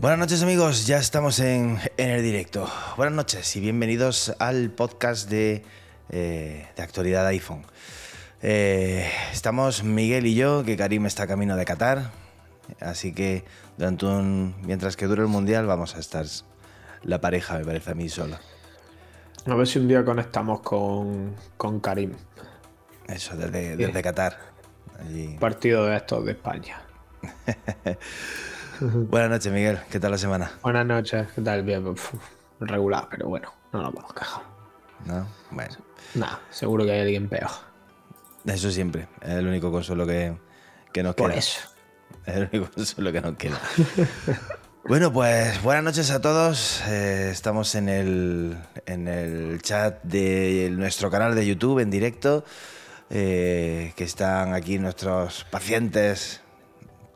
Buenas noches amigos, ya estamos en, en, el directo. Buenas noches y bienvenidos al podcast de, eh, de actualidad iPhone. Eh, estamos Miguel y yo, que Karim está camino de Qatar, así que durante un, mientras que dure el Mundial vamos a estar la pareja, me parece a mí sola. A ver si un día conectamos con, con Karim. Eso, desde, desde Qatar. Allí. Partido de estos de España. Buenas noches, Miguel. ¿Qué tal la semana? Buenas noches. ¿Qué tal? Bien, regular, pero bueno, no nos vamos a quejar. No, bueno. Nada, seguro que hay alguien peor. Eso siempre. Es el único consuelo que, que nos Por queda. eso. Es el único consuelo que nos queda. bueno, pues buenas noches a todos. Eh, estamos en el, en el chat de nuestro canal de YouTube en directo. Eh, que están aquí nuestros pacientes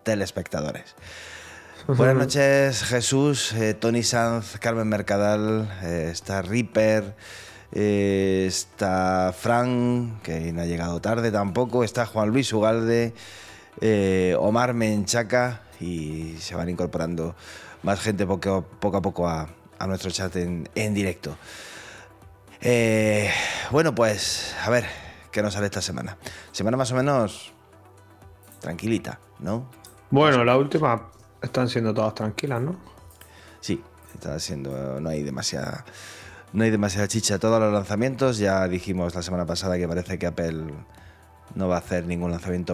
telespectadores. Buenas noches, Jesús, eh, Tony Sanz, Carmen Mercadal, eh, está Ripper, eh, está Fran, que no ha llegado tarde tampoco, está Juan Luis Ugalde, eh, Omar Menchaca y se van incorporando más gente poco, poco a poco a, a nuestro chat en, en directo. Eh, bueno, pues a ver qué nos sale esta semana. Semana más o menos tranquilita, ¿no? Bueno, las últimas están siendo todas tranquilas, ¿no? Sí, está siendo. No hay demasiada. No hay demasiada chicha. Todos los lanzamientos. Ya dijimos la semana pasada que parece que Apple no va a hacer ningún lanzamiento